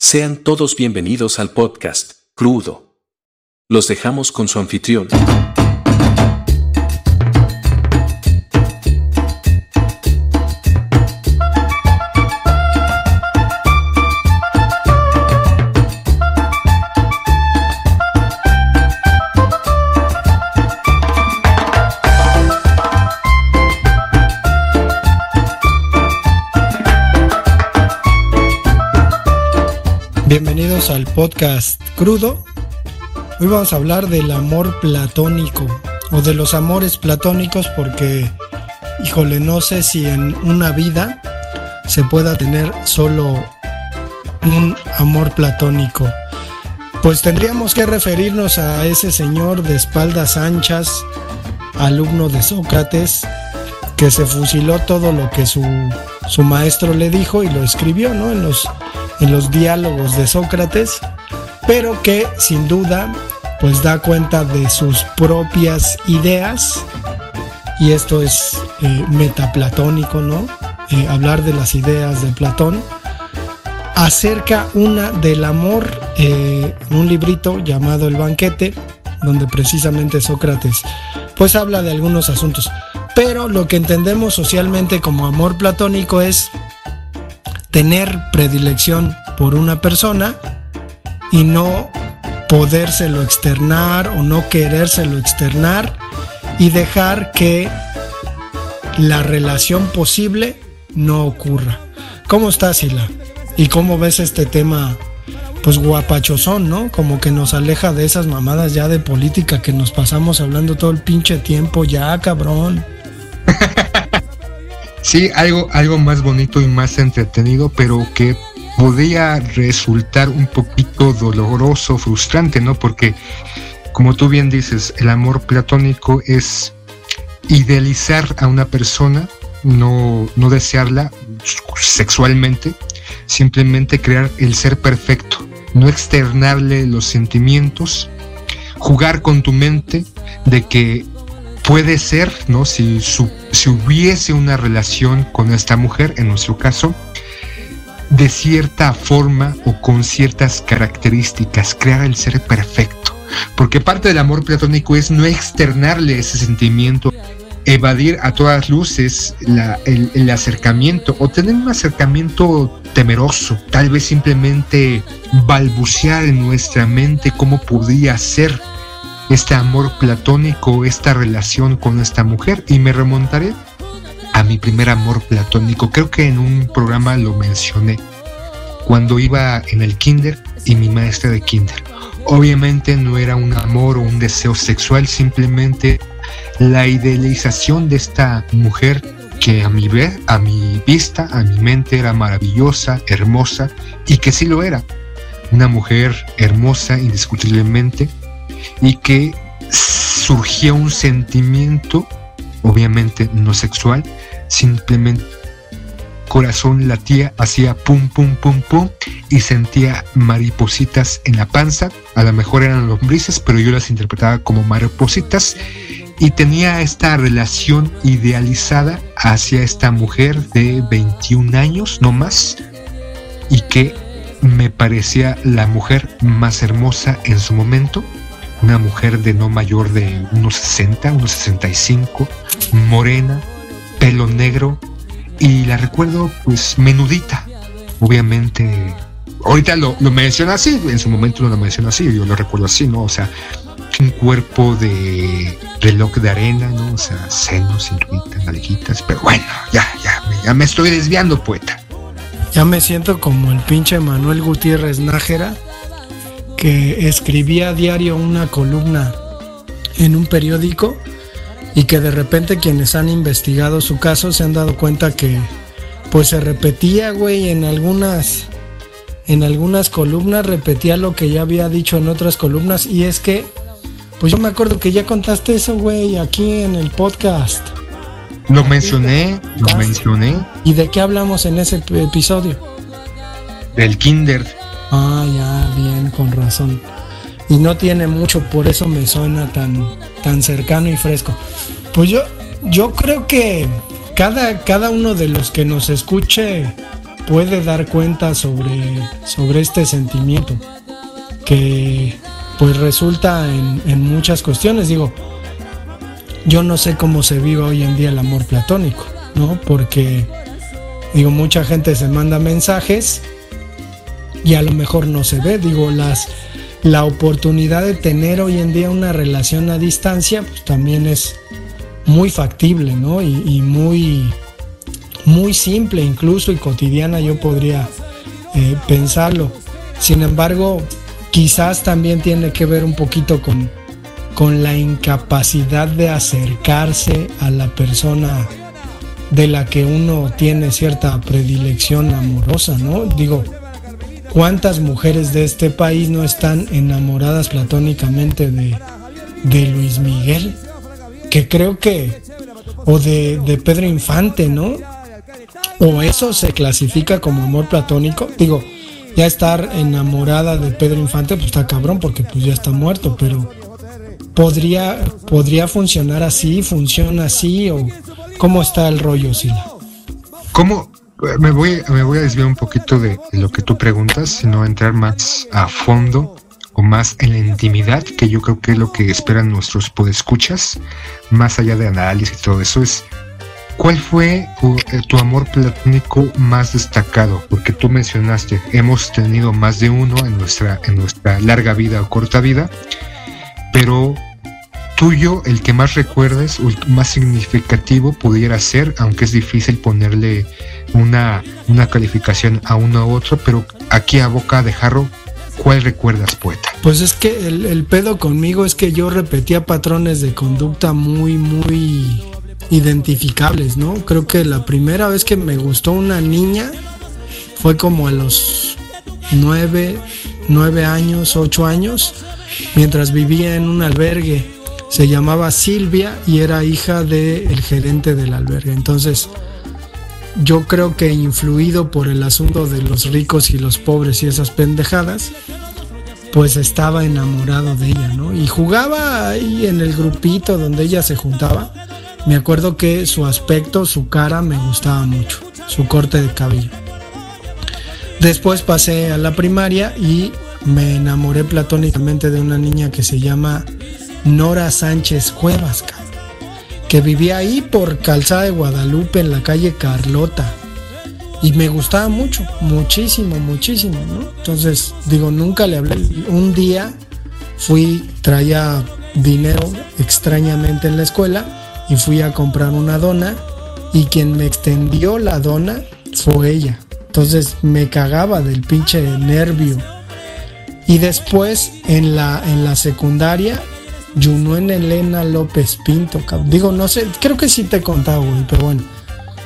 Sean todos bienvenidos al podcast, Crudo. Los dejamos con su anfitrión. Al podcast crudo. Hoy vamos a hablar del amor platónico o de los amores platónicos porque, híjole, no sé si en una vida se pueda tener solo un amor platónico. Pues tendríamos que referirnos a ese señor de espaldas anchas, alumno de Sócrates, que se fusiló todo lo que su, su maestro le dijo y lo escribió, ¿no? En los en los diálogos de Sócrates, pero que sin duda pues da cuenta de sus propias ideas y esto es eh, metaplatónico, ¿no? Eh, hablar de las ideas de Platón acerca una del amor eh, un librito llamado El banquete donde precisamente Sócrates pues habla de algunos asuntos pero lo que entendemos socialmente como amor platónico es tener predilección por una persona y no podérselo externar o no querérselo externar y dejar que la relación posible no ocurra. ¿Cómo estás, Sila? ¿Y cómo ves este tema? Pues guapachosón, ¿no? Como que nos aleja de esas mamadas ya de política que nos pasamos hablando todo el pinche tiempo, ya, cabrón. Sí, algo, algo más bonito y más entretenido, pero que podría resultar un poquito doloroso, frustrante, ¿no? Porque, como tú bien dices, el amor platónico es idealizar a una persona, no, no desearla sexualmente, simplemente crear el ser perfecto, no externarle los sentimientos, jugar con tu mente de que puede ser, ¿no? Si, hubiese una relación con esta mujer, en nuestro caso, de cierta forma o con ciertas características, crear el ser perfecto. Porque parte del amor platónico es no externarle ese sentimiento, evadir a todas luces el, el, acercamiento o tener un acercamiento temeroso, tal vez simplemente balbucear en nuestra mente cómo podría ser este amor platónico, esta relación con esta mujer. Y me remontaré a mi primer amor platónico. Creo que en un programa lo mencioné. Cuando iba en el kinder y mi maestra de kinder. Obviamente no era un amor o un deseo sexual, simplemente la idealización de esta mujer que a mi, ver, a mi vista, a mi mente era maravillosa, hermosa y que sí lo era. Una mujer hermosa indiscutiblemente, y que surgía un sentimiento, obviamente no sexual, simplemente corazón latía, hacía pum, pum, pum, pum y sentía maripositas en la panza. A lo mejor eran lombrices, pero yo las interpretaba como maripositas y tenía esta relación idealizada hacia esta mujer de 21 años, no más, y que me parecía la mujer más hermosa en su momento una mujer de no mayor de unos 60, unos 65, morena, pelo negro, y la recuerdo pues menudita, obviamente. Ahorita lo, lo menciona así, en su momento no lo menciona así, yo lo recuerdo así, ¿no? O sea, un cuerpo de reloj de arena, ¿no? O sea, senos, cinturita, nalguitas, pero bueno, ya, ya, ya me estoy desviando, poeta. Ya me siento como el pinche Manuel Gutiérrez Nájera que escribía a diario una columna en un periódico y que de repente quienes han investigado su caso se han dado cuenta que pues se repetía, güey, en algunas en algunas columnas repetía lo que ya había dicho en otras columnas y es que pues yo me acuerdo que ya contaste eso, güey, aquí en el podcast. Lo mencioné, lo mencioné. ¿Y de qué hablamos en ese episodio? Del kinder. Ah, ya, bien, con razón. Y no tiene mucho, por eso me suena tan, tan cercano y fresco. Pues yo, yo creo que cada, cada uno de los que nos escuche puede dar cuenta sobre, sobre este sentimiento que pues resulta en, en muchas cuestiones. Digo, yo no sé cómo se vive hoy en día el amor platónico, ¿no? Porque, digo, mucha gente se manda mensajes y a lo mejor no se ve. Digo, las, la oportunidad de tener hoy en día una relación a distancia, pues también es muy factible, ¿no? Y, muy, muy simple incluso y cotidiana, yo podría eh, pensarlo. Sin embargo, quizás también tiene que ver un poquito con, con la incapacidad de acercarse a la persona de la que uno tiene cierta predilección amorosa, ¿no? Digo, ¿cuántas mujeres de este país no están enamoradas platónicamente de, de Luis Miguel? Que creo que, o de, de Pedro Infante, ¿no? O eso se clasifica como amor platónico. Digo, ya estar enamorada de Pedro Infante, pues está cabrón porque pues ya está muerto, pero podría, podría funcionar así, funciona así o cómo está el rollo, Sila. ¿Cómo? Me voy, me voy a desviar un poquito de, lo que tú preguntas, sino entrar más a fondo o más en la intimidad, que yo creo que es lo que esperan nuestros podescuchas, más allá de análisis y todo eso, es ¿Cuál fue eh, tu, amor platónico más destacado? Porque tú mencionaste, hemos tenido más de uno en nuestra, en nuestra larga vida o corta vida, pero tuyo, el que más recuerdes más significativo pudiera ser, aunque es difícil ponerle una, una calificación a uno u otro, pero aquí a boca de jarro, ¿cuál recuerdas, poeta? Pues es que el, el pedo conmigo es que yo repetía patrones de conducta muy, muy identificables, ¿no? Creo que la primera vez que me gustó una niña fue como a los nueve, nueve años, ocho años, mientras vivía en un albergue. Se llamaba Silvia y era hija del gerente del albergue. Entonces, yo creo que influido por el asunto de los ricos y los pobres y esas pendejadas, pues estaba enamorado de ella, ¿no? Y jugaba ahí en el grupito donde ella se juntaba me acuerdo que su aspecto, su cara me gustaba mucho, su corte de cabello. Después pasé a la primaria y me enamoré platónicamente de una niña que se llama Nora Sánchez Cuevas, que vivía ahí por Calzada de Guadalupe en la calle Carlota. Y me gustaba mucho, muchísimo, muchísimo, ¿no? Entonces, digo, nunca le hablé. Un día fui, traía dinero extrañamente en la escuela y fui a comprar una dona y quien me extendió la dona fue ella. Entonces me cagaba del pinche nervio. Y después en la, en la secundaria, en Elena López Pinto. Digo, no sé, creo que sí te he contado, güey, pero bueno.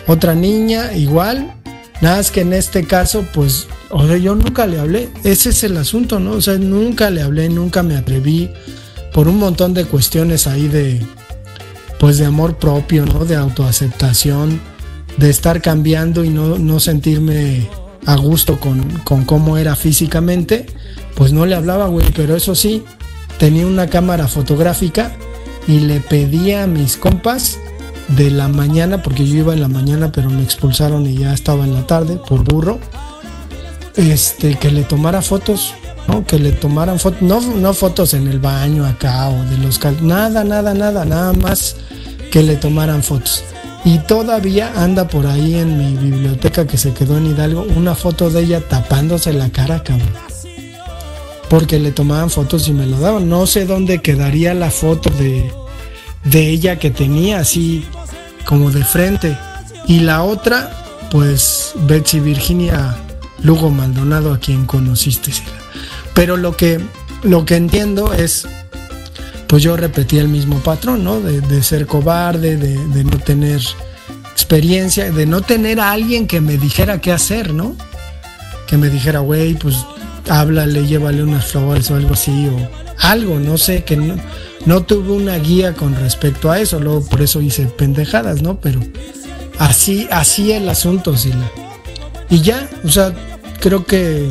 Otra niña, igual. Nada más que en este caso, pues, o sea, yo nunca le hablé. Ese es el asunto, ¿no? O sea, nunca le hablé, nunca me atreví. Por un montón de cuestiones ahí de, pues de amor propio, ¿no? De autoaceptación, de estar cambiando y no, sentirme a gusto con, con, cómo era físicamente, pues no le hablaba, güey, pero eso sí, tenía una cámara fotográfica y le pedía a mis compas de la mañana, porque yo iba en la mañana, pero me expulsaron y ya estaba en la tarde por burro, este, que le tomara fotos, ¿no? Que le tomaran fotos, no, no fotos en el baño acá o de los cal nada, nada, nada, nada más que le tomaran fotos. Y todavía anda por ahí en mi biblioteca que se quedó en Hidalgo una foto de ella tapándose la cara, cabrón. Porque le tomaban fotos y me lo daban. No sé dónde quedaría la foto de, de ella que tenía así como de frente. Y la otra, pues Betsy Virginia Lugo Maldonado, a quien conociste. Pero lo que, lo que entiendo es pues yo repetí el mismo patrón, ¿no? De, ser cobarde, de, no tener experiencia, de no tener a alguien que me dijera qué hacer, ¿no? Que me dijera, güey, pues háblale, llévale unas flores o algo así, o algo, no sé, que no, tuve una guía con respecto a eso, luego por eso hice pendejadas, ¿no? Pero así, así el asunto, Sila. Y ya, o sea, creo que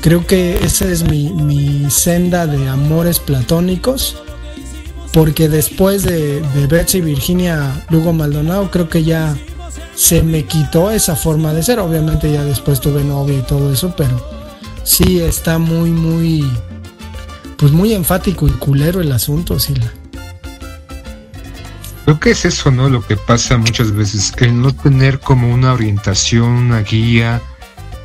creo que esa es mi, mi senda de amores platónicos porque después de, de Betsy Virginia Lugo Maldonado creo que ya se me quitó esa forma de ser. Obviamente ya después tuve novia y todo eso, pero sí está muy, muy, pues muy enfático y culero el asunto, Sila. Creo que es eso, ¿no? Lo que pasa muchas veces, el no tener como una orientación, una guía,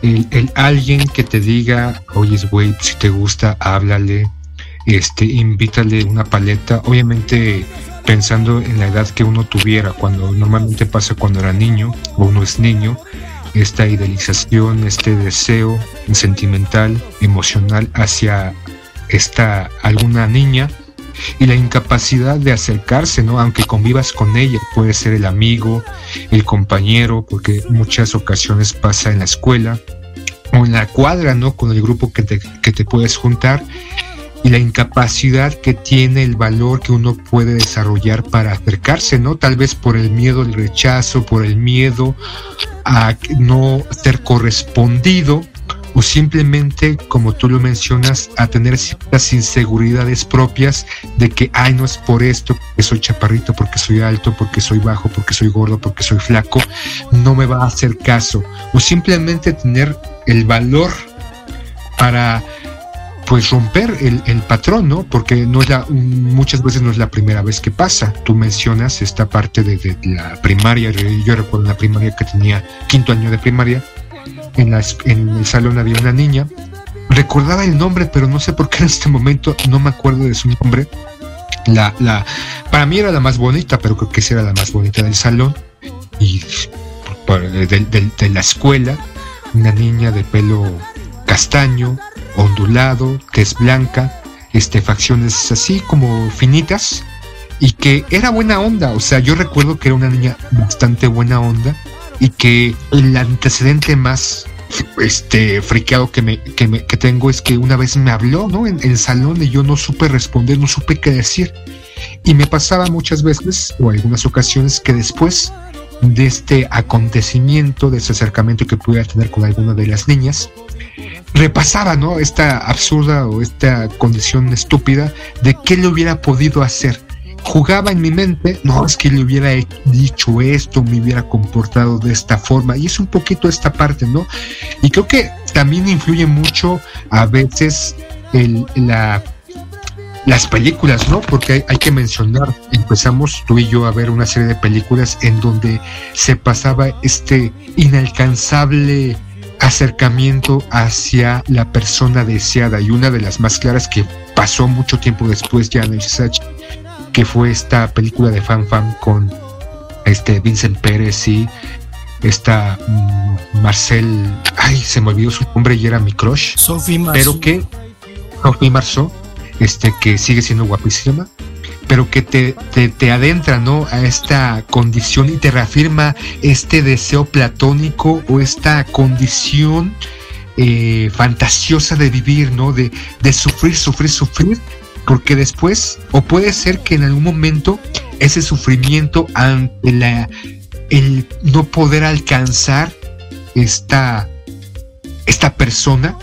el, alguien que te diga, oye, güey, si te gusta, háblale, este, invítale una paleta, obviamente pensando en la edad que uno tuviera, cuando normalmente pasa cuando era niño o uno es niño, esta idealización, este deseo sentimental, emocional hacia esta alguna niña y la incapacidad de acercarse, ¿no? Aunque convivas con ella, puede ser el amigo, el compañero, porque muchas ocasiones pasa en la escuela o en la cuadra, ¿no? Con el grupo que te, que te puedes juntar y la incapacidad que tiene el valor que uno puede desarrollar para acercarse, ¿no? Tal vez por el miedo al rechazo, por el miedo a no ser correspondido o simplemente, como tú lo mencionas, a tener ciertas inseguridades propias de que, ay, no es por esto, porque soy chaparrito, porque soy alto, porque soy bajo, porque soy gordo, porque soy flaco, no me va a hacer caso. O simplemente tener el valor para pues romper el, el, patrón, ¿no? Porque no es la, muchas veces no es la primera vez que pasa. Tú mencionas esta parte de, de la primaria, yo recuerdo en la primaria que tenía quinto año de primaria, en, en el salón había una niña. Recordaba el nombre, pero no sé por qué en este momento no me acuerdo de su nombre. La, la, para mí era la más bonita, pero creo que sí era la más bonita del salón y de, de, de la escuela. Una niña de pelo castaño, ondulado, tez blanca, este, facciones así como finitas, y que era buena onda. O sea, yo recuerdo que era una niña bastante buena onda y que el antecedente más este friqueado que me, que me que tengo es que una vez me habló no en, el salón y yo no supe responder no supe qué decir y me pasaba muchas veces o algunas ocasiones que después de este acontecimiento de ese acercamiento que pudiera tener con alguna de las niñas repasaba no esta absurda o esta condición estúpida de qué le hubiera podido hacer jugaba en mi mente, no, es que le hubiera dicho esto, me hubiera comportado de esta forma, y es un poquito esta parte, ¿no? Y creo que también influye mucho a veces el, la, las películas, ¿no? Porque hay, hay, que mencionar, empezamos tú y yo a ver una serie de películas en donde se pasaba este inalcanzable acercamiento hacia la persona deseada. Y una de las más claras que pasó mucho tiempo después ya en el CSH que fue esta película de Fan Fan con este Vincent Pérez y esta mm, Marcel, ay, se me olvidó su nombre y era mi crush, Sophie pero que Sophie Marceau, este que sigue siendo guapísima, pero que te, te, te, adentra ¿no? a esta condición y te reafirma este deseo platónico o esta condición eh, fantasiosa de vivir, ¿no? De, de sufrir, sufrir, sufrir porque después, o puede ser que en algún momento ese sufrimiento ante la, el no poder alcanzar esta, esta persona,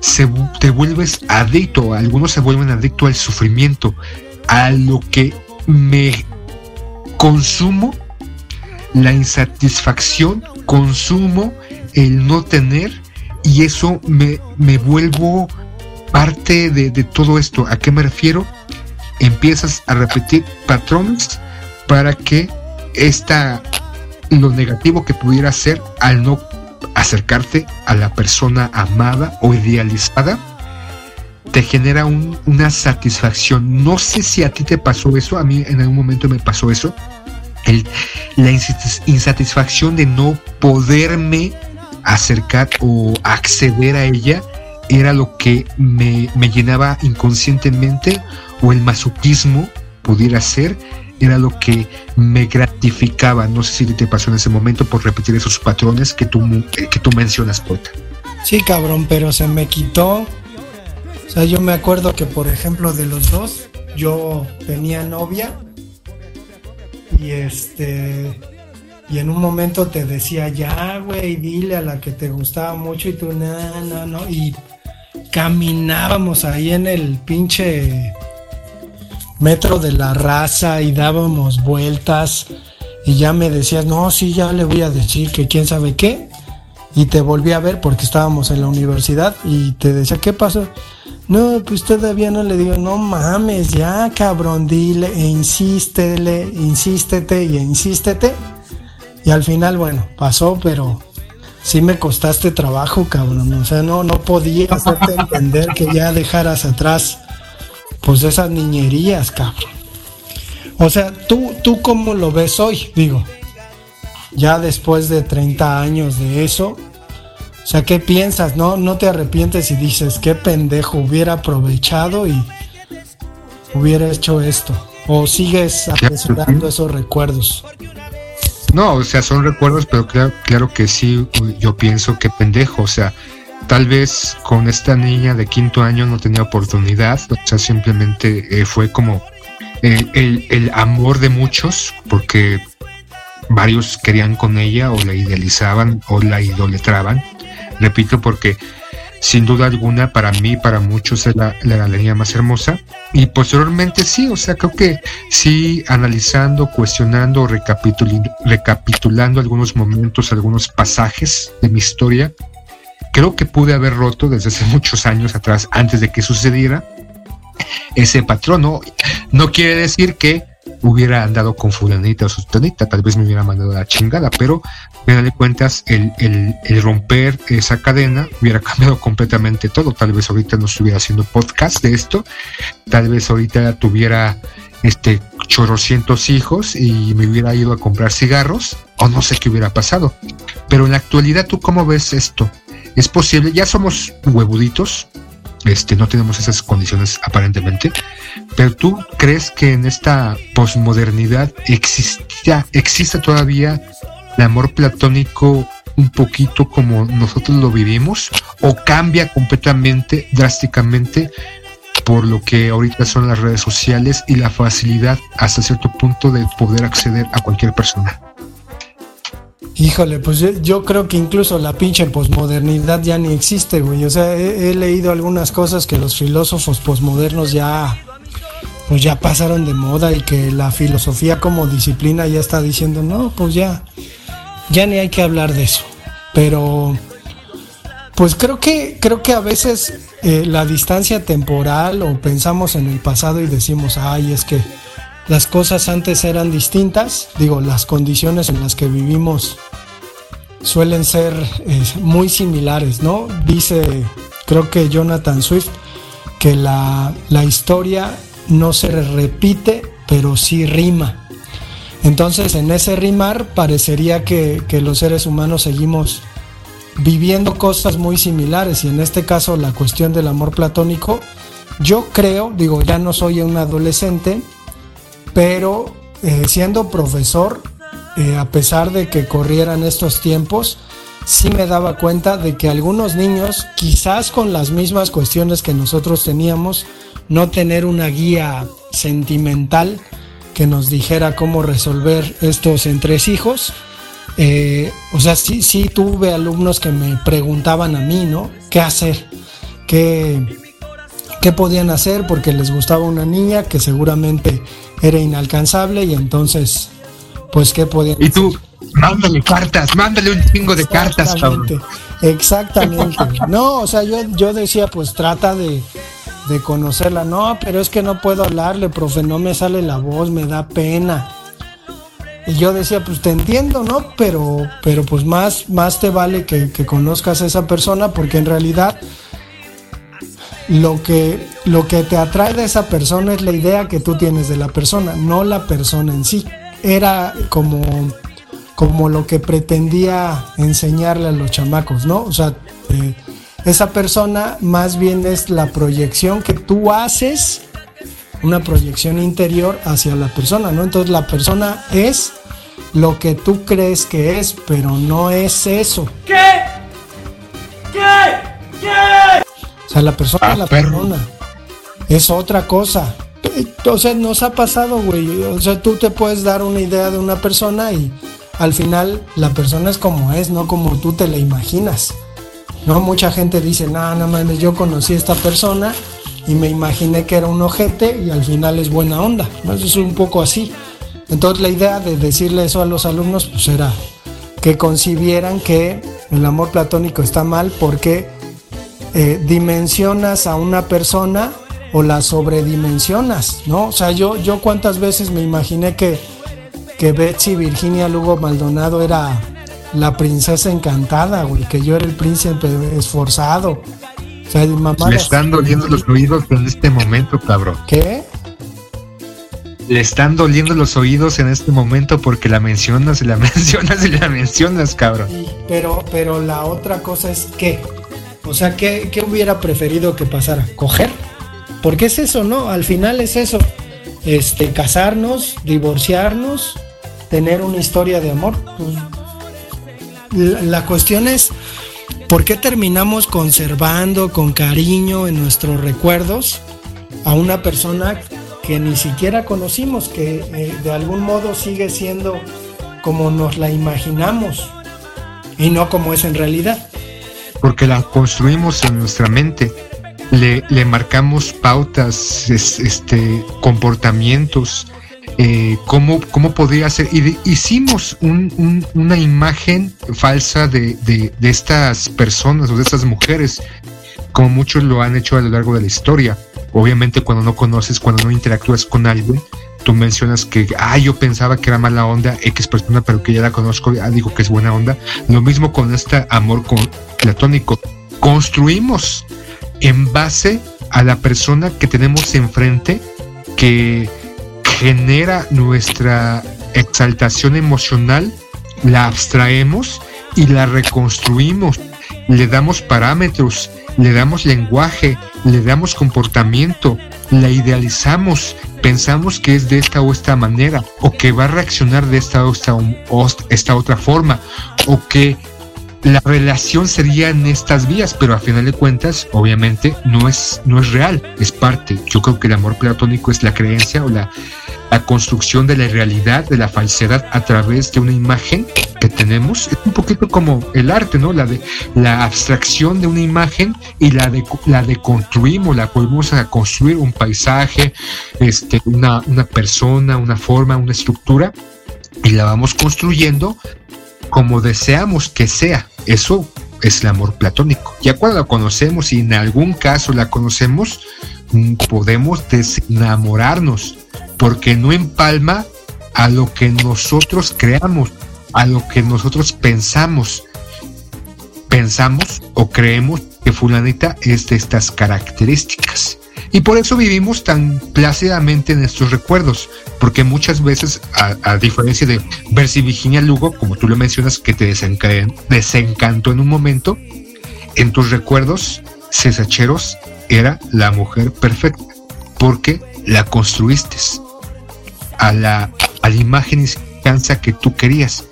se, te vuelves adicto, algunos se vuelven adictos al sufrimiento, a lo que me consumo, la insatisfacción, consumo el no tener y eso me, me vuelvo parte de, de, todo esto, ¿a qué me refiero? Empiezas a repetir patrones para que esta, lo negativo que pudiera ser al no acercarte a la persona amada o idealizada, te genera un, una satisfacción. No sé si a ti te pasó eso, a mí en algún momento me pasó eso. El, la insatisfacción de no poderme acercar o acceder a ella era lo que me, me llenaba inconscientemente o el masoquismo pudiera ser era lo que me gratificaba. No sé si te pasó en ese momento por repetir esos patrones que tú, que tú mencionas, Poeta. Sí, cabrón, pero se me quitó. O sea, yo me acuerdo que, por ejemplo, de los dos, yo tenía novia y este. Y en un momento te decía, ya, güey, dile a la que te gustaba mucho y tú, no, no, no. Y caminábamos ahí en el pinche metro de la raza y dábamos vueltas y ya me decías, no, sí, ya le voy a decir que quién sabe qué. Y te volví a ver porque estábamos en la universidad y te decía, ¿qué pasó? No, pues todavía no le digo, no mames, ya cabrón, dile e insístele, insístete y insístete. Y al final, bueno, pasó, pero sí me costaste trabajo, cabrón. O sea, no, no podía hacerte entender que ya dejaras atrás, pues esas niñerías, cabrón. O sea, ¿tú, tú cómo lo ves hoy? Digo, ya después de 30 años de eso, o sea, ¿qué piensas? ¿No, no te arrepientes y dices, qué pendejo, hubiera aprovechado y hubiera hecho esto? ¿O sigues apresurando esos recuerdos? No, o sea, son recuerdos, pero claro, claro que sí, yo pienso que pendejo, o sea, tal vez con esta niña de quinto año no tenía oportunidad, o sea, simplemente eh, fue como el, el, amor de muchos, porque varios querían con ella o la idealizaban o la idolatraban repito, porque sin duda alguna para mí, para muchos es la, galería más hermosa. Y posteriormente sí, o sea, creo que sí, analizando, cuestionando, recapitulando algunos momentos, algunos pasajes de mi historia, creo que pude haber roto desde hace muchos años atrás, antes de que sucediera, ese patrón. No, quiere decir que hubiera andado con fulanita o sustanita, tal vez me hubiera mandado la chingada, pero me de cuentas el, el, romper esa cadena hubiera cambiado completamente todo. Tal vez ahorita no estuviera haciendo podcast de esto, tal vez ahorita tuviera este chorrocientos hijos y me hubiera ido a comprar cigarros o no sé qué hubiera pasado. Pero en la actualidad, ¿tú cómo ves esto? ¿Es posible? Ya somos huevuditos, este, no tenemos esas condiciones aparentemente, pero tú crees que en esta posmodernidad exista, existe todavía el amor platónico un poquito como nosotros lo vivimos o cambia completamente, drásticamente por lo que ahorita son las redes sociales y la facilidad hasta cierto punto de poder acceder a cualquier persona. Híjole, pues yo, creo que incluso la pinche posmodernidad ya ni existe, güey. O sea, he, leído algunas cosas que los filósofos posmodernos ya, pues ya pasaron de moda y que la filosofía como disciplina ya está diciendo, no, pues ya, ya ni hay que hablar de eso. Pero, pues creo que, creo que a veces eh, la distancia temporal o pensamos en el pasado y decimos, ay, es que las cosas antes eran distintas, digo, las condiciones en las que vivimos suelen ser eh, muy similares, ¿no? Dice, creo que Jonathan Swift, que la, historia no se repite, pero sí rima. Entonces, en ese rimar parecería que, que los seres humanos seguimos viviendo cosas muy similares y en este caso la cuestión del amor platónico, yo creo, digo, ya no soy un adolescente, pero eh, siendo profesor, eh, a pesar de que corrieran estos tiempos, sí me daba cuenta de que algunos niños, quizás con las mismas cuestiones que nosotros teníamos, no tener una guía sentimental que nos dijera cómo resolver estos entresijos. Eh, o sea, sí, sí tuve alumnos que me preguntaban a mí, ¿no? ¿Qué hacer? ¿Qué, qué podían hacer? Porque les gustaba una niña que seguramente era inalcanzable y entonces, pues, ¿qué podían Y tú, mándale cartas, mándale un chingo de cartas, cabrón. Exactamente. No, o sea, yo, yo decía, pues trata de, de conocerla. No, pero es que no puedo hablarle, profe, no me sale la voz, me da pena. Y yo decía, pues te entiendo, ¿no? Pero, pero pues más, más te vale que, que conozcas a esa persona porque en realidad lo que, lo que te atrae de esa persona es la idea que tú tienes de la persona, no la persona en sí. Era como, como lo que pretendía enseñarle a los chamacos, ¿no? O sea, eh, esa persona más bien es la proyección que tú haces, una proyección interior hacia la persona, ¿no? Entonces la persona es lo que tú crees que es, pero no es eso. ¿Qué? ¿Qué? ¿Qué? O sea, la persona es la persona. Es otra cosa. O nos ha pasado, güey. O sea, tú te puedes dar una idea de una persona y al final la persona es como es, no como tú te la imaginas. No, mucha gente dice, no, no mames, yo conocí a esta persona y me imaginé que era un ojete y al final es buena onda. Eso es un poco así. Entonces la idea de decirle eso a los alumnos pues era que concibieran que el amor platónico está mal porque eh, dimensionas a una persona o la sobredimensionas, ¿no? O sea, yo, yo cuántas veces me imaginé que, que Betsy Virginia Lugo Maldonado era la princesa encantada, güey, que yo era el príncipe esforzado. O sea, mamá Le están doliendo los oídos en este momento, cabrón. ¿Qué? Le están doliendo los oídos en este momento porque la mencionas y la mencionas y la mencionas, cabrón. pero, pero la otra cosa es que, o sea, ¿qué, ¿qué hubiera preferido que pasara? ¿Coger? Porque es eso, ¿no? Al final es eso. Este, casarnos, divorciarnos, tener una historia de amor. Pues, la, cuestión es, ¿por qué terminamos conservando con cariño en nuestros recuerdos a una persona que ni siquiera conocimos, que eh, de algún modo sigue siendo como nos la imaginamos y no como es en realidad? Porque la construimos en nuestra mente le, marcamos pautas, este, comportamientos, eh, cómo, cómo podría ser. Y hicimos una imagen falsa de, estas personas o de estas mujeres, como muchos lo han hecho a lo largo de la historia. Obviamente cuando no conoces, cuando no interactúas con alguien, tú mencionas que, ah, yo pensaba que era mala onda X persona, pero que ya la conozco, ah, digo que es buena onda. Lo mismo con este amor con, platónico. Construimos en base a la persona que tenemos enfrente que genera nuestra exaltación emocional, la abstraemos y la reconstruimos. Le damos parámetros, le damos lenguaje, le damos comportamiento, la idealizamos, pensamos que es de esta o esta manera, o que va a reaccionar de esta o esta, esta otra forma, o que la relación sería en estas vías, pero a final de cuentas, obviamente, no es, no es real, es parte. Yo creo que el amor platónico es la creencia o la, la construcción de la realidad, de la falsedad a través de una imagen que tenemos. Es un poquito como el arte, ¿no? La de la abstracción de una imagen y la de la deconstruimos, la volvemos a construir un paisaje, este, una, una persona, una forma, una estructura y la vamos construyendo como deseamos que sea. Eso es el amor platónico. Ya cuando la conocemos y en algún caso la conocemos, mm, podemos desenamorarnos porque no empalma a lo que nosotros creamos, a lo que nosotros pensamos. Pensamos o creemos que fulanita es de estas características. Y por eso vivimos tan plácidamente en estos recuerdos, porque muchas veces, a, diferencia de Bercy Virginia Lugo, como tú lo mencionas, que te desencantó en un momento, en tus recuerdos, Cesacheros era la mujer perfecta, porque la construiste a la, a la imagen y semejanza que tú querías.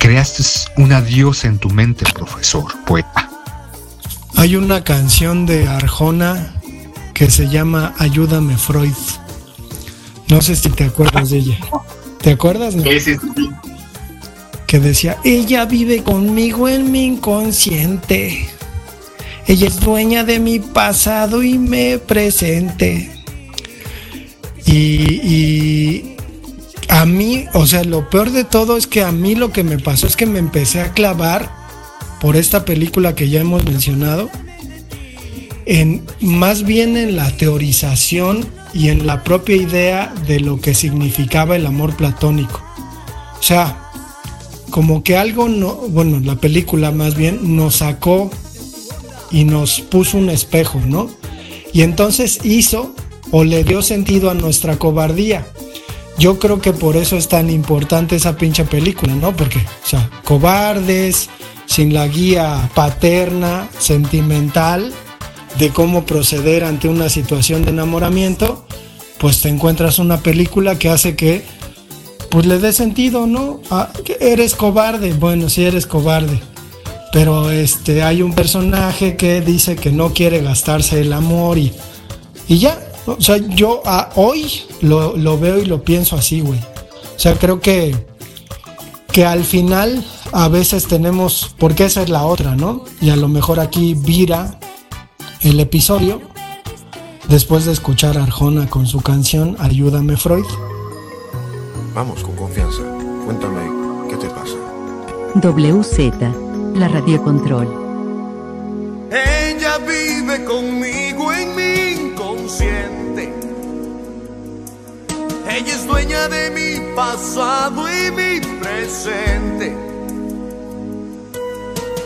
Creaste una diosa en tu mente, profesor, poeta. Hay una canción de Arjona que se llama Ayúdame Freud. No sé si te acuerdas de ella. ¿Te acuerdas? Sí, sí, sí. Que decía, ella vive conmigo en mi inconsciente. Ella es dueña de mi pasado y me presente. Y, y a mí, o sea, lo peor de todo es que a mí lo que me pasó es que me empecé a clavar por esta película que ya hemos mencionado en más bien en la teorización y en la propia idea de lo que significaba el amor platónico. O sea, como que algo no, bueno, la película más bien nos sacó y nos puso un espejo, ¿no? Y entonces hizo o le dio sentido a nuestra cobardía. Yo creo que por eso es tan importante esa pinche película, ¿no? Porque, o sea, cobardes, sin la guía paterna, sentimental, de cómo proceder ante una situación de enamoramiento, pues te encuentras una película que hace que pues le dé sentido, ¿no? Ah, eres cobarde, bueno, sí eres cobarde. Pero este hay un personaje que dice que no quiere gastarse el amor y, y ya. O sea, yo ah, hoy lo, lo, veo y lo pienso así, güey. O sea, creo que, que al final a veces tenemos, porque esa es la otra, ¿no? Y a lo mejor aquí vira el episodio después de escuchar a Arjona con su canción Ayúdame Freud. Vamos, con confianza. Cuéntame, ¿qué te pasa? WZ, la radio control. Ella vive conmigo en mi inconsciente. Ella es dueña de mi pasado y mi presente.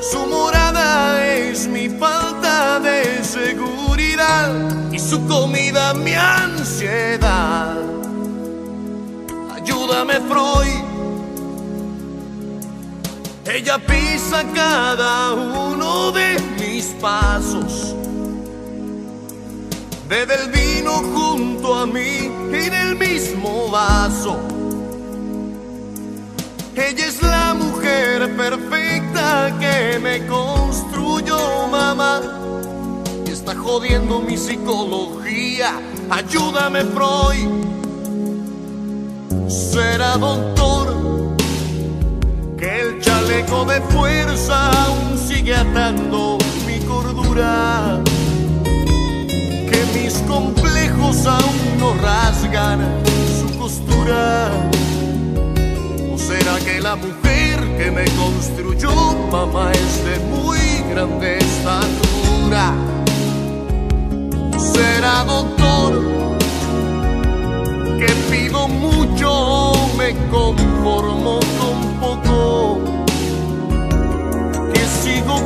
Su morada es mi falta de seguridad y su comida mi ansiedad. Ayúdame, Freud. Ella pisa cada uno de mis pasos. Bebe el vino junto a mí en el mismo vaso. Ella es la mujer perfecta que me construyó, mamá. Y está jodiendo mi psicología. Ayúdame, Freud. Será doctor que el chaleco de fuerza aún sigue atando mi cordura. Mis complejos aún no rasgan su costura. ¿O será que la mujer que me construyó, mamá, es de muy grande estatura? Será doctor que pido mucho, me conformo con poco. Que sigo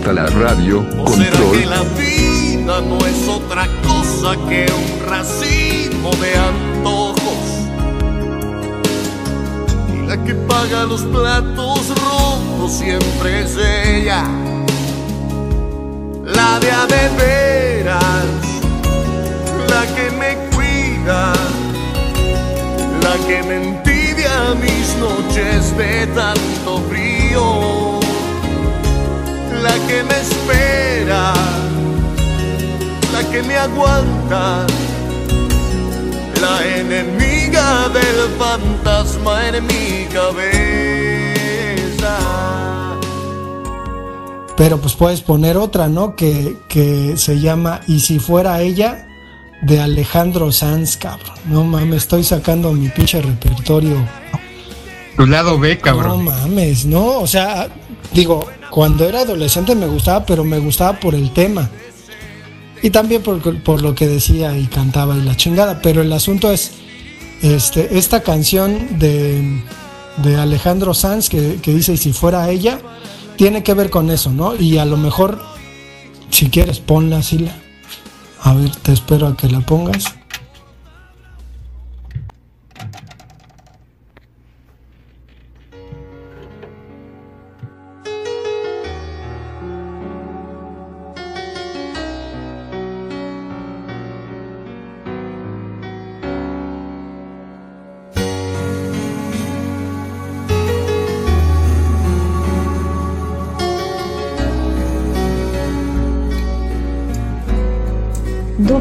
WZ la radio ¿O será que control. la vida no es otra cosa que un racimo de antojos? Y la que paga los platos rotos siempre es ella. La de a de veras, la que me cuida, la que me envidia mis noches de tanto frío la que me espera, la que me aguanta, la enemiga del fantasma en mi cabeza. Pero pues puedes poner otra, ¿no? Que, que se llama Y si fuera ella, de Alejandro Sanz, cabrón. No mames, estoy sacando mi pinche repertorio. Tu lado B, No cabrón. mames, no, o sea, digo, cuando era adolescente me gustaba, pero me gustaba por el tema. Y también por, por lo que decía y cantaba y la chingada. Pero el asunto es, este, esta canción de, de Alejandro Sanz que, dice, y si fuera ella, tiene que ver con eso, ¿no? Y a lo mejor, si quieres, ponla, Sila. A ver, te espero a que la pongas.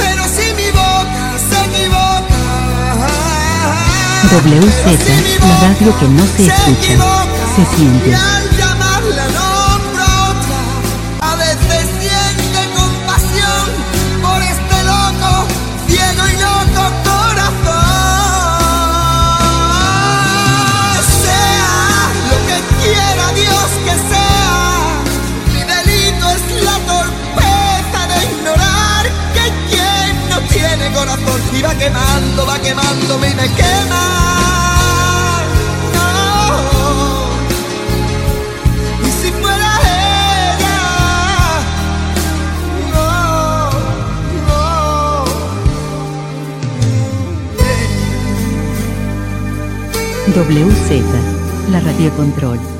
Pero si mi boca se equivoca, WZ, la radio que no se escucha, se siente. Y va quemando, va quemándome me quema. Si fuera. WZ, la radio control.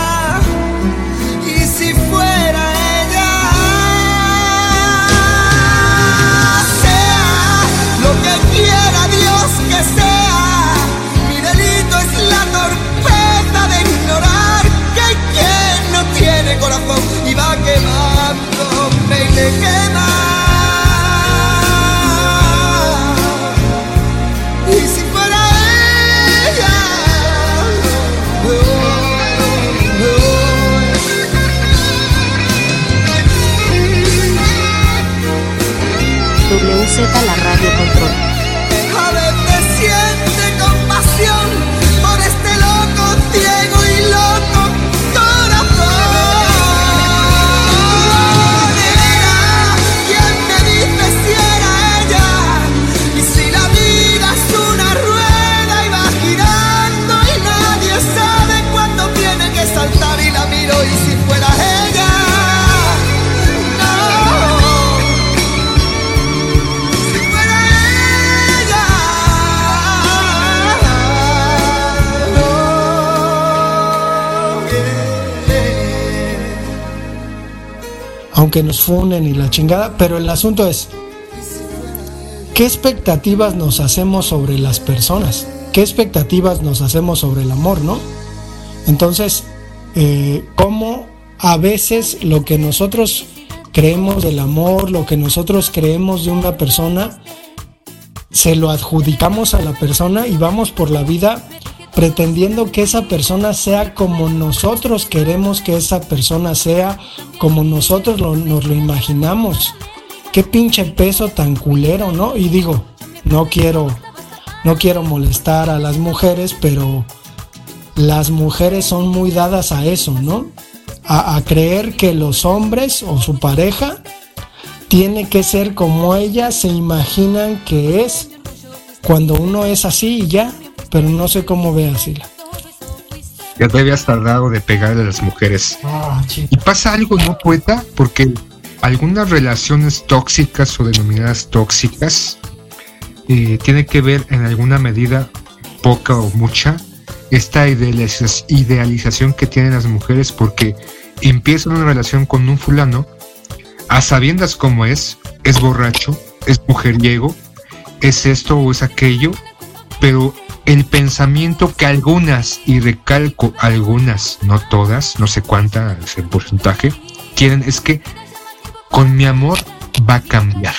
corazón y va quemándome y me. Y la radio control. Aunque nos funen y la chingada, pero el asunto es, ¿qué expectativas nos hacemos sobre las personas? ¿Qué expectativas nos hacemos sobre el amor, no? Entonces, eh, ¿cómo a veces lo que nosotros creemos del amor, lo que nosotros creemos de una persona, se lo adjudicamos a la persona y vamos por la vida pretendiendo que esa persona sea como nosotros queremos que esa persona sea, como nosotros nos lo imaginamos. Qué pinche peso tan culero, ¿no? Y digo, no quiero, no quiero molestar a las mujeres, pero las mujeres son muy dadas a eso, ¿no? A, a creer que los hombres o su pareja tiene que ser como ellas se imaginan que es cuando uno es así y ya, pero no sé cómo ve así. Ya te habías tardado de pegarle a las mujeres. Y pasa algo, ¿no, poeta? Porque algunas relaciones tóxicas o denominadas tóxicas eh, tiene que ver en alguna medida, poca o mucha, esta idealiza- idealización que tienen las mujeres porque empiezan una relación con un fulano a sabiendas cómo es, es borracho, es mujeriego, es esto o es aquello, pero el pensamiento que algunas, y recalco algunas, no todas, no sé cuánta es el porcentaje, quieren es que con mi amor va a cambiar.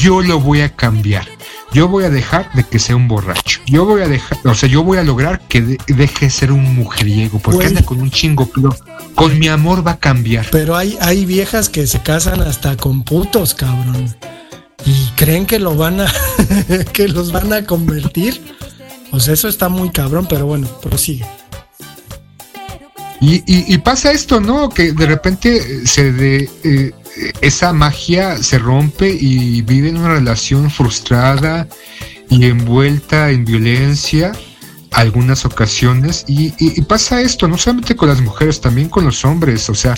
Yo lo voy a cambiar. Yo voy a dejar de que sea un borracho. Yo voy a dejar, o sea, yo voy a lograr que de- deje de ser un mujeriego, porque anda con un chingo, pero con mi amor va a cambiar. Pero hay, hay viejas que se casan hasta con putos, cabrón. Y creen que lo van a, que los van a convertir. Pues eso está muy cabrón, pero bueno, prosigue. Y, pasa esto, ¿no? Que de repente se de, eh, esa magia se rompe y viven una relación frustrada y envuelta en violencia algunas ocasiones y, pasa esto no solamente con las mujeres también con los hombres o sea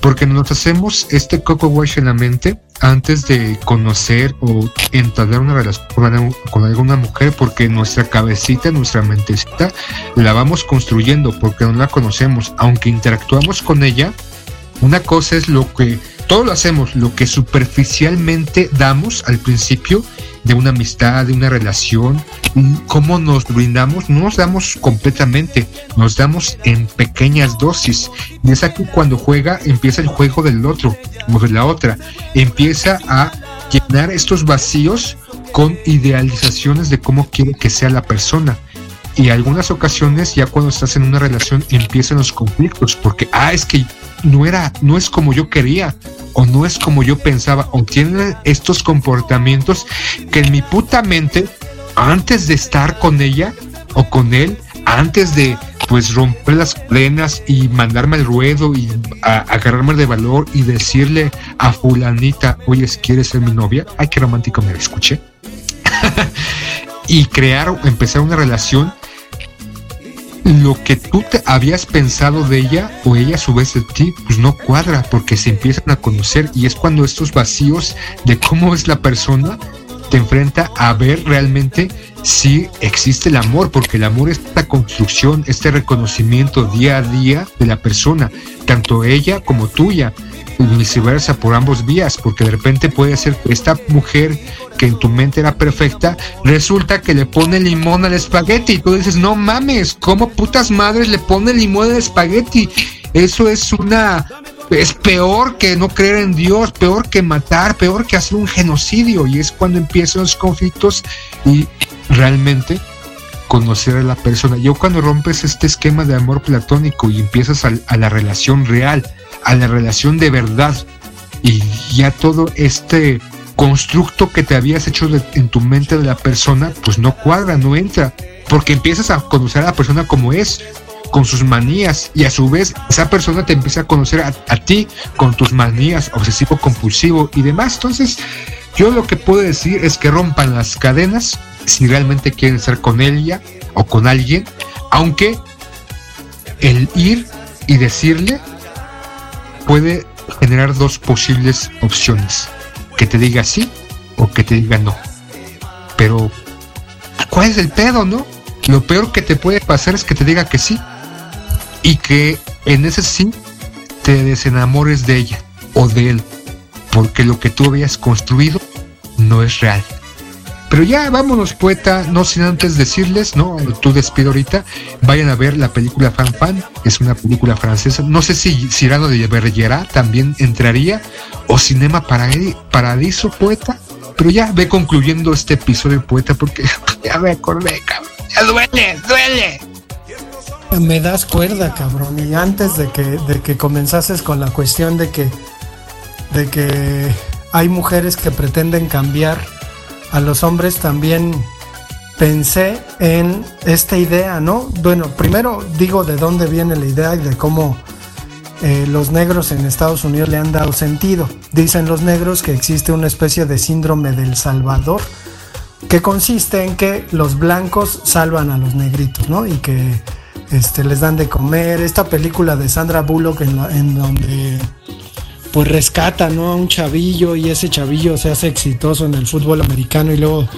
porque nos hacemos este coco wash en la mente antes de conocer o entablar una relación con, alguna mujer porque nuestra cabecita nuestra mentecita la vamos construyendo porque no la conocemos. Aunque interactuamos con ella una cosa es lo que todo lo hacemos lo que superficialmente damos al principio de una amistad, de una relación, cómo nos brindamos, no nos damos completamente, nos damos en pequeñas dosis. Y es aquí cuando juega, empieza el juego del otro o de la otra, empieza a llenar estos vacíos con idealizaciones de cómo quiere que sea la persona. Y algunas ocasiones, ya cuando estás en una relación, empiezan los conflictos, porque, ah, es que no era, no es como yo quería, o no es como yo pensaba, o tiene estos comportamientos que en mi puta mente, antes de estar con ella o con él, antes de pues romper las cadenas y mandarme al ruedo y agarrarme de valor y decirle a fulanita, oye, ¿quieres ser mi novia? Ay, qué romántico me escuché. y crear, empezar una relación lo que tú te habías pensado de ella o ella a su vez de ti, pues no cuadra porque se empiezan a conocer y es cuando estos vacíos de cómo es la persona te enfrenta a ver realmente si existe el amor, porque el amor es esta construcción, este reconocimiento día a día de la persona, tanto ella como tuya y viceversa por ambos vías, porque de repente puede ser que esta mujer que en tu mente era perfecta, resulta que le pone limón al espagueti y tú dices, no mames, ¿cómo putas madres le pone limón al espagueti? Eso es una... Es peor que no creer en Dios, peor que matar, peor que hacer un genocidio. Y es cuando empiezan los conflictos y realmente conocer a la persona. Yo cuando rompes este esquema de amor platónico y empiezas a la relación real, a la relación de verdad y ya todo este constructo que te habías hecho en tu mente de la persona, pues no cuadra, no entra, porque empiezas a conocer a la persona como es, con sus manías, y a su vez esa persona te empieza a conocer a, a ti con tus manías, obsesivo compulsivo y demás. Entonces, yo lo que puedo decir es que rompan las cadenas si realmente quieren estar con ella o con alguien, aunque el ir y decirle puede generar dos posibles opciones, que te diga sí o que te diga no. Pero, ¿cuál es el pedo, no? Lo peor que te puede pasar es que te diga que sí y que en ese sí te desenamores de ella o de él, porque lo que tú habías construido no es real. Pero ya vámonos, poeta, no sin antes decirles, ¿no? Tú despido ahorita, vayan a ver la película Fan Fan, es una película francesa. No sé si Cyrano de Bergerac también entraría, o Cinema Paradiso, poeta. Pero ya ve concluyendo este episodio, poeta, porque ya me acordé, cabrón. Ya duele, duele. Me das cuerda, cabrón. Y antes de que, de que comenzases con la cuestión de que, de que hay mujeres que pretenden cambiar a los hombres también pensé en esta idea, ¿no? Bueno, primero digo de dónde viene la idea y de cómo eh, los negros en Estados Unidos le han dado sentido. Dicen los negros que existe una especie de síndrome del Salvador, que consiste en que los blancos salvan a los negritos, ¿no? Y que este, les dan de comer. Esta película de Sandra Bullock en, en donde pues rescata ¿no? a un chavillo y ese chavillo se hace exitoso en el fútbol americano y luego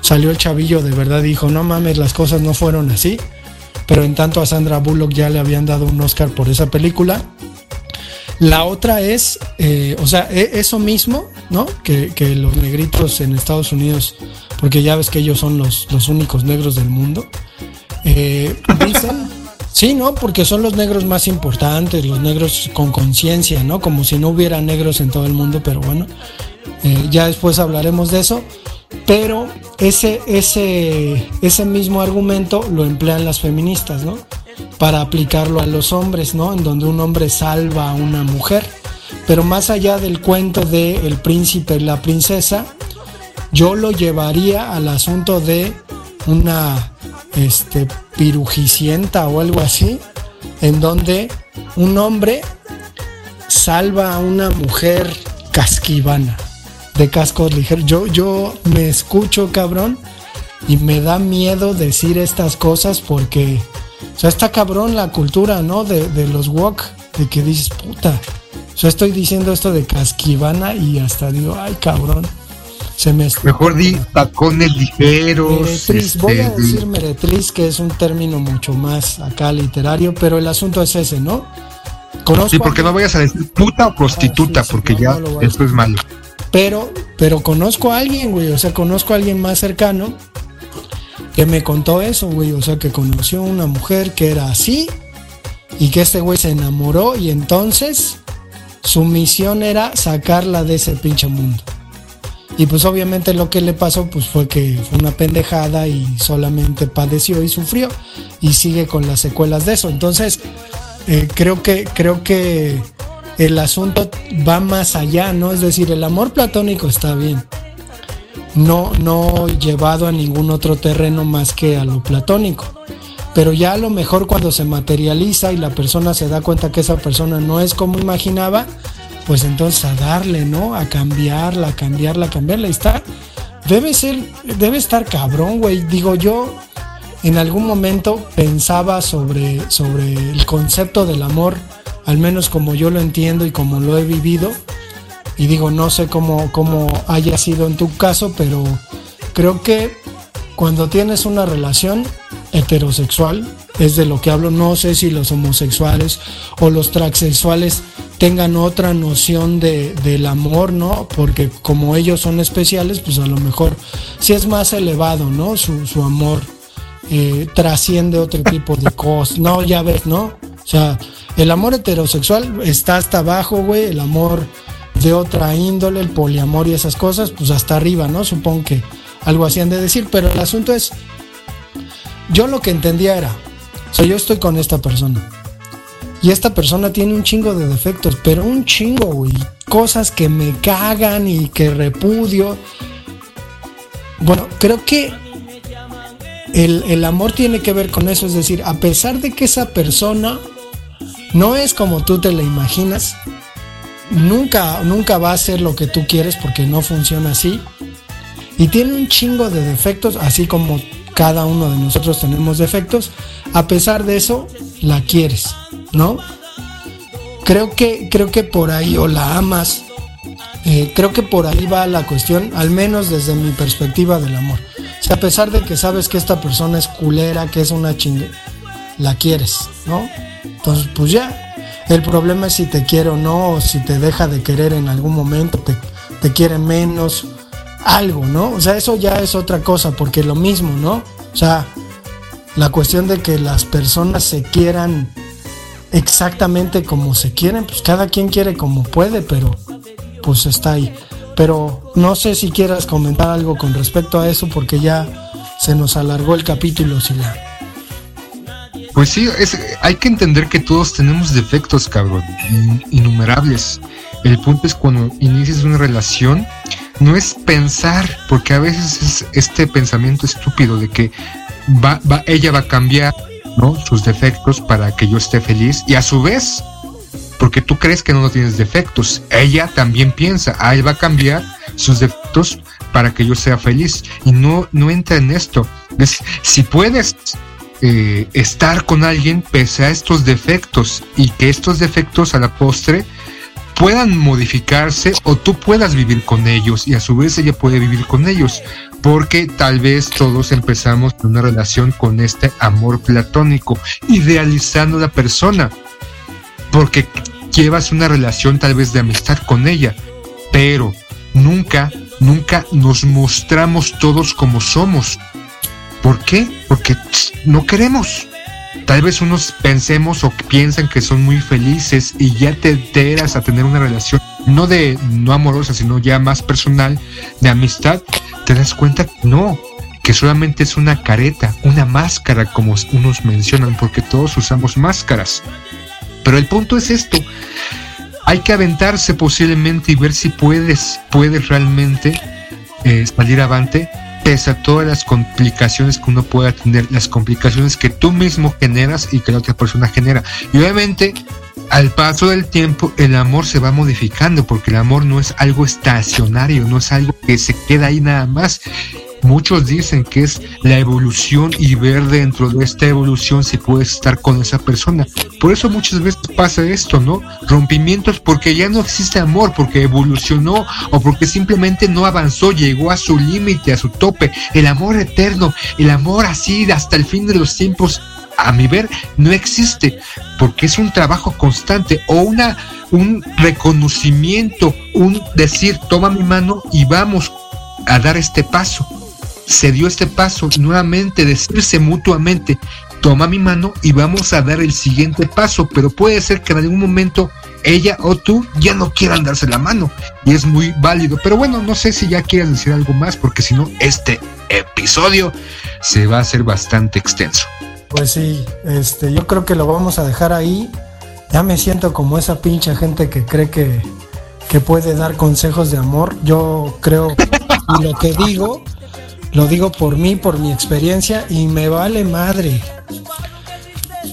salió el chavillo de verdad y dijo, no mames, las cosas no fueron así. Pero en tanto a Sandra Bullock ya le habían dado un Oscar por esa película. La otra es, eh, o sea, e, eso mismo, ¿no? Que, los negritos en Estados Unidos, porque ya ves que ellos son los, los únicos negros del mundo, eh, dicen Sí, ¿no? Porque son los negros más importantes, los negros con conciencia, ¿no? Como si no hubiera negros en todo el mundo, pero bueno, eh, ya después hablaremos de eso. Pero ese, ese, ese mismo argumento lo emplean las feministas, ¿no? Para aplicarlo a los hombres, ¿no? En donde un hombre salva a una mujer. Pero más allá del cuento de el príncipe y la princesa, yo lo llevaría al asunto de una este, pirujicienta o algo así, en donde un hombre salva a una mujer casquivana de cascos ligeros. Yo, yo me escucho, cabrón, y me da miedo decir estas cosas porque, o sea, está cabrón la cultura, ¿no? De, de los wok, de que dices, puta. O sea, estoy diciendo esto de casquivana y hasta digo, ay, cabrón. Mejor di tacones ligeros. Meretriz, voy a este, decir meretriz, que es un término mucho más acá literario, pero el asunto es ese, ¿no? Conozco Sí, porque a- no vayas a decir puta o prostituta, Ah, sí, sí, porque no, ya no esto es malo. Pero, pero conozco a alguien, güey. O sea, conozco a alguien más cercano que me contó eso, güey. O sea, que conoció a una mujer que era así y que este güey se enamoró y entonces su misión era sacarla de ese pinche mundo. Y pues obviamente lo que le pasó pues fue que fue una pendejada y solamente padeció y sufrió y sigue con las secuelas de eso. Entonces, eh, creo que creo que el asunto va más allá, ¿no? Es decir, el amor platónico está bien. No, no llevado a ningún otro terreno más que a lo platónico. Pero ya a lo mejor cuando se materializa y la persona se da cuenta que esa persona no es como imaginaba, pues entonces a darle, ¿no? A cambiarla, a cambiarla, a cambiarla. Y está, debe ser, debe estar cabrón, güey. Digo yo, en algún momento pensaba sobre, sobre el concepto del amor, al menos como yo lo entiendo y como lo he vivido. Y digo, no sé cómo, cómo haya sido en tu caso, pero creo que cuando tienes una relación heterosexual, es de lo que hablo, no sé si los homosexuales o los transexuales tengan otra noción de, del amor, ¿no? Porque como ellos son especiales, pues a lo mejor sí es más elevado, ¿no? Su, su amor eh, trasciende otro tipo de cosas. No, ya ves, ¿no? O sea, el amor heterosexual está hasta abajo, güey. El amor de otra índole, el poliamor y esas cosas, pues hasta arriba, ¿no? Supongo que algo así han de decir, pero el asunto es, yo lo que entendía era, o sea, yo estoy con esta persona. Y esta persona tiene un chingo de defectos, pero un chingo, güey. Cosas que me cagan y que repudio. Bueno, creo que el, el amor tiene que ver con eso. Es decir, a pesar de que esa persona no es como tú te la imaginas, nunca, nunca va a ser lo que tú quieres porque no funciona así. Y tiene un chingo de defectos, así como cada uno de nosotros tenemos defectos. A pesar de eso, la quieres, ¿no? Creo que, creo que por ahí, o la amas, eh, creo que por ahí va la cuestión, al menos desde mi perspectiva del amor. O sea, a pesar de que sabes que esta persona es culera, que es una chingue, la quieres, ¿no? Entonces, pues ya. El problema es si te quiere o no, o si te deja de querer en algún momento, te, te quiere menos, algo, ¿no? O sea, eso ya es otra cosa, porque lo mismo, ¿no? O sea, la cuestión de que las personas se quieran exactamente como se quieren, pues cada quien quiere como puede, pero pues está ahí. Pero no sé si quieras comentar algo con respecto a eso, porque ya se nos alargó el capítulo, Sila. Pues sí, es, hay que entender que todos tenemos defectos, cabrón, in- innumerables. El punto es cuando inicias una relación, no es pensar, porque a veces es este pensamiento estúpido de que va, va, ella va a cambiar ¿no? sus defectos para que yo esté feliz y a su vez, porque tú crees que no tienes defectos, ella también piensa, ah, él va a cambiar sus defectos para que yo sea feliz y no, no entra en esto. Es, si puedes eh, estar con alguien pese a estos defectos y que estos defectos a la postre puedan modificarse o tú puedas vivir con ellos y a su vez ella puede vivir con ellos porque tal vez todos empezamos una relación con este amor platónico idealizando a la persona porque llevas una relación tal vez de amistad con ella pero nunca nunca nos mostramos todos como somos ¿Por qué? Porque no queremos. Tal vez unos pensemos o piensan que son muy felices y ya te enteras a tener una relación no de no amorosa, sino ya más personal, de amistad, te das cuenta no, que solamente es una careta, una máscara, como unos mencionan, porque todos usamos máscaras. Pero el punto es esto. Hay que aventarse posiblemente y ver si puedes, puedes realmente eh, salir avante pese a todas las complicaciones que uno pueda tener, las complicaciones que tú mismo generas y que la otra persona genera. Y obviamente, al paso del tiempo, el amor se va modificando, porque el amor no es algo estacionario, no es algo que se queda ahí nada más. Muchos dicen que es la evolución y ver dentro de esta evolución si puedes estar con esa persona. Por eso muchas veces pasa esto, ¿no? Rompimientos porque ya no existe amor, porque evolucionó o porque simplemente no avanzó, llegó a su límite, a su tope. El amor eterno, el amor así hasta el fin de los tiempos, a mi ver, no existe, porque es un trabajo constante o una un reconocimiento, un decir, toma mi mano y vamos a dar este paso se dio este paso nuevamente decirse mutuamente, toma mi mano y vamos a dar el siguiente paso, pero puede ser que en algún momento ella o tú ya no quieran darse la mano y es muy válido. Pero bueno, no sé si ya quieras decir algo más porque si no, este episodio se va a hacer bastante extenso. Pues sí, este, yo creo que lo vamos a dejar ahí. Ya me siento como esa pinche gente que cree que, que puede dar consejos de amor. Yo creo y lo que digo lo digo por mí, por mi experiencia y me vale madre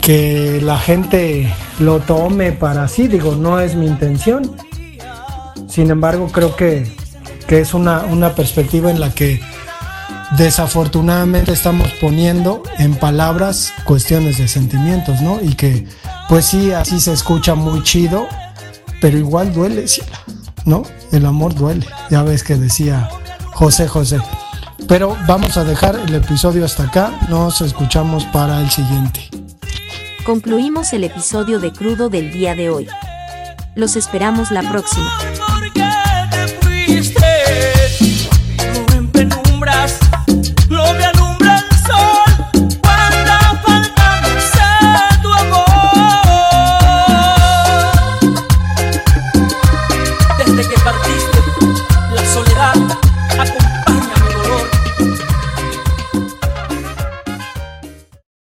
que la gente lo tome para sí, digo, no es mi intención. Sin embargo, creo que, es una, una perspectiva en la que desafortunadamente estamos poniendo en palabras cuestiones de sentimientos, ¿no? Y que pues sí, así se escucha muy chido, pero igual duele, ¿no? El amor duele. Ya ves que decía José José. Pero vamos a dejar el episodio hasta acá. Nos escuchamos para el siguiente. Concluimos el episodio de Crudo del día de hoy. Los esperamos la próxima.